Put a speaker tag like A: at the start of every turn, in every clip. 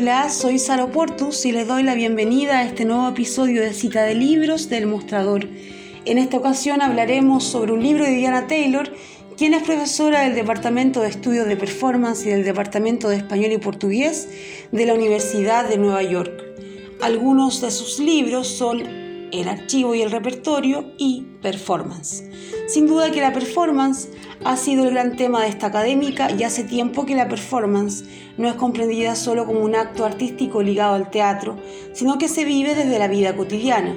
A: Hola, soy Sara Portus y les doy la bienvenida a este nuevo episodio de Cita de Libros del Mostrador. En esta ocasión hablaremos sobre un libro de Diana Taylor, quien es profesora del Departamento de Estudios de Performance y del Departamento de Español y Portugués de la Universidad de Nueva York. Algunos de sus libros son El archivo y el repertorio y Performance. Sin duda que la performance ha sido el gran tema de esta académica y hace tiempo que la performance no es comprendida solo como un acto artístico ligado al teatro, sino que se vive desde la vida cotidiana.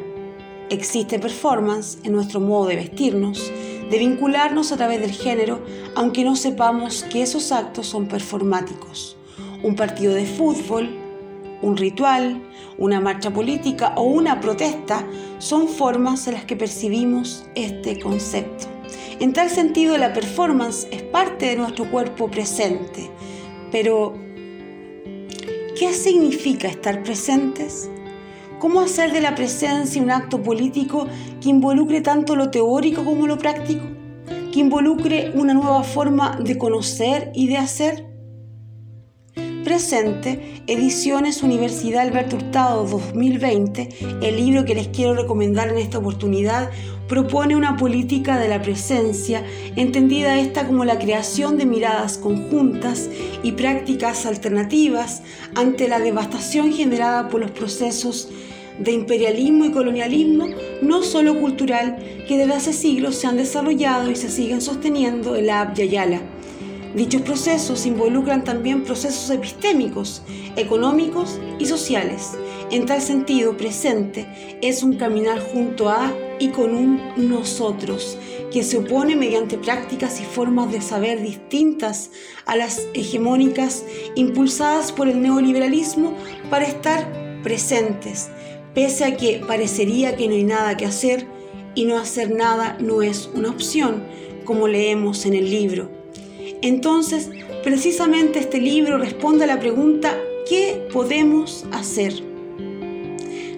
A: Existe performance en nuestro modo de vestirnos, de vincularnos a través del género, aunque no sepamos que esos actos son performáticos. Un partido de fútbol, un ritual, una marcha política o una protesta son formas en las que percibimos este concepto. En tal sentido, la performance es parte de nuestro cuerpo presente. Pero, ¿qué significa estar presentes? ¿Cómo hacer de la presencia un acto político que involucre tanto lo teórico como lo práctico? ¿Que involucre una nueva forma de conocer y de hacer? Presente, Ediciones Universidad Alberto Hurtado 2020, el libro que les quiero recomendar en esta oportunidad, propone una política de la presencia, entendida esta como la creación de miradas conjuntas y prácticas alternativas ante la devastación generada por los procesos de imperialismo y colonialismo, no solo cultural, que desde hace siglos se han desarrollado y se siguen sosteniendo en la Abya Yala. Dichos procesos involucran también procesos epistémicos, económicos y sociales. En tal sentido, presente es un caminar junto a y con un nosotros, que se opone mediante prácticas y formas de saber distintas a las hegemónicas impulsadas por el neoliberalismo para estar presentes, pese a que parecería que no hay nada que hacer y no hacer nada no es una opción, como leemos en el libro. Entonces, precisamente este libro responde a la pregunta, ¿qué podemos hacer?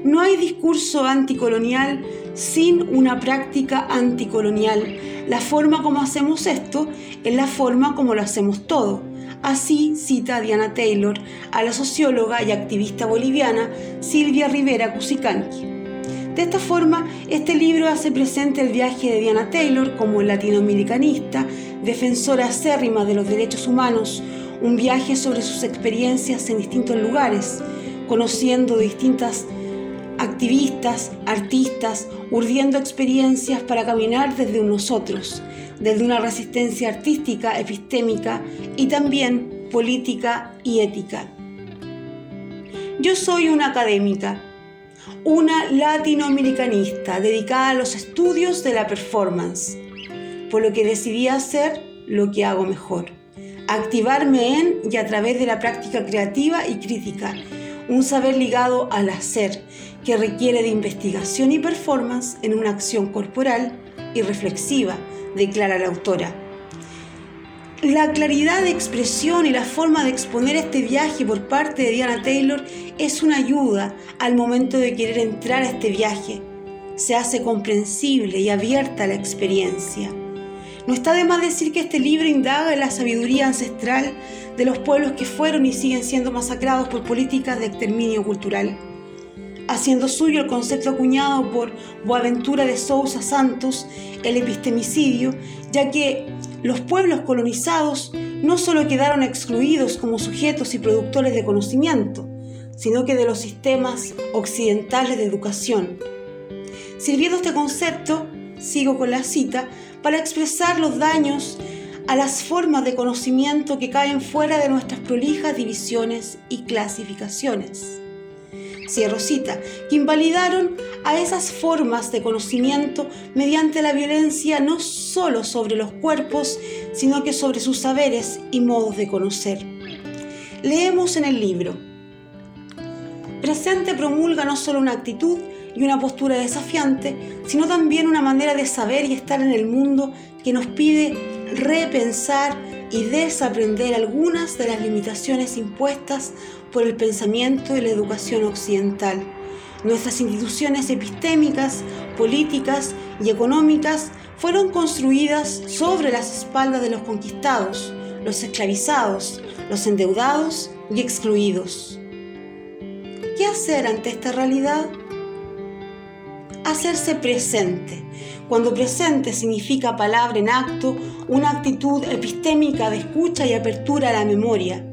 A: No hay discurso anticolonial sin una práctica anticolonial. La forma como hacemos esto es la forma como lo hacemos todo. Así cita Diana Taylor a la socióloga y activista boliviana Silvia Rivera Cusicanqui. De esta forma, este libro hace presente el viaje de Diana Taylor como latinoamericanista, defensora acérrima de los derechos humanos, un viaje sobre sus experiencias en distintos lugares, conociendo distintas activistas, artistas, urdiendo experiencias para caminar desde nosotros, desde una resistencia artística, epistémica y también política y ética. Yo soy una académica, una latinoamericanista dedicada a los estudios de la performance, por lo que decidí hacer lo que hago mejor, activarme en y a través de la práctica creativa y crítica, un saber ligado al hacer que requiere de investigación y performance en una acción corporal y reflexiva, declara la autora. La claridad de expresión y la forma de exponer este viaje por parte de Diana Taylor es una ayuda al momento de querer entrar a este viaje. Se hace comprensible y abierta la experiencia. No está de más decir que este libro indaga en la sabiduría ancestral de los pueblos que fueron y siguen siendo masacrados por políticas de exterminio cultural haciendo suyo el concepto acuñado por Boaventura de Sousa Santos, el epistemicidio, ya que los pueblos colonizados no solo quedaron excluidos como sujetos y productores de conocimiento, sino que de los sistemas occidentales de educación. Sirviendo este concepto, sigo con la cita, para expresar los daños a las formas de conocimiento que caen fuera de nuestras prolijas divisiones y clasificaciones cierro cita, que invalidaron a esas formas de conocimiento mediante la violencia no solo sobre los cuerpos, sino que sobre sus saberes y modos de conocer. Leemos en el libro, Presente promulga no solo una actitud y una postura desafiante, sino también una manera de saber y estar en el mundo que nos pide repensar y desaprender algunas de las limitaciones impuestas por el pensamiento y la educación occidental. Nuestras instituciones epistémicas, políticas y económicas fueron construidas sobre las espaldas de los conquistados, los esclavizados, los endeudados y excluidos. ¿qué hacer ante esta realidad? Hacerse presente. Cuando presente significa palabra en acto, una actitud epistémica de escucha y apertura a la memoria.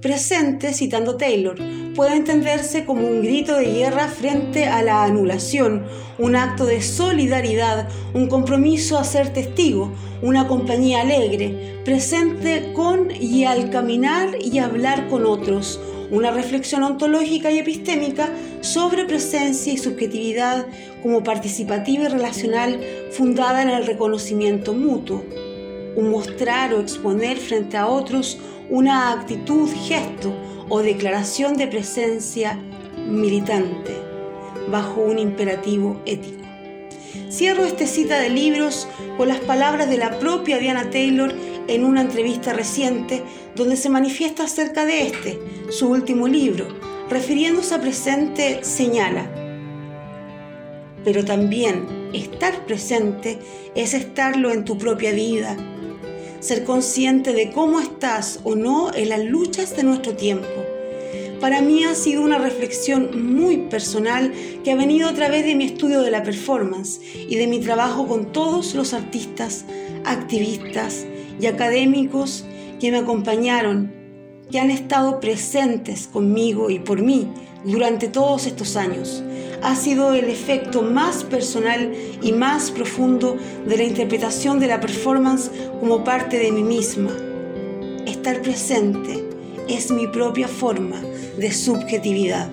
A: Presente, citando Taylor, puede entenderse como un grito de guerra frente a la anulación, un acto de solidaridad, un compromiso a ser testigo, una compañía alegre, presente con y al caminar y hablar con otros, una reflexión ontológica y epistémica sobre presencia y subjetividad como participativa y relacional fundada en el reconocimiento mutuo, un mostrar o exponer frente a otros una actitud, gesto o declaración de presencia militante bajo un imperativo ético. Cierro esta cita de libros con las palabras de la propia Diana Taylor en una entrevista reciente donde se manifiesta acerca de este, su último libro, refiriéndose a presente, señala, pero también estar presente es estarlo en tu propia vida, ser consciente de cómo estás o no en las luchas de nuestro tiempo. Para mí ha sido una reflexión muy personal que ha venido a través de mi estudio de la performance y de mi trabajo con todos los artistas, activistas y académicos que me acompañaron, que han estado presentes conmigo y por mí durante todos estos años. Ha sido el efecto más personal y más profundo de la interpretación de la performance como parte de mí misma. Estar presente es mi propia forma de subjetividad.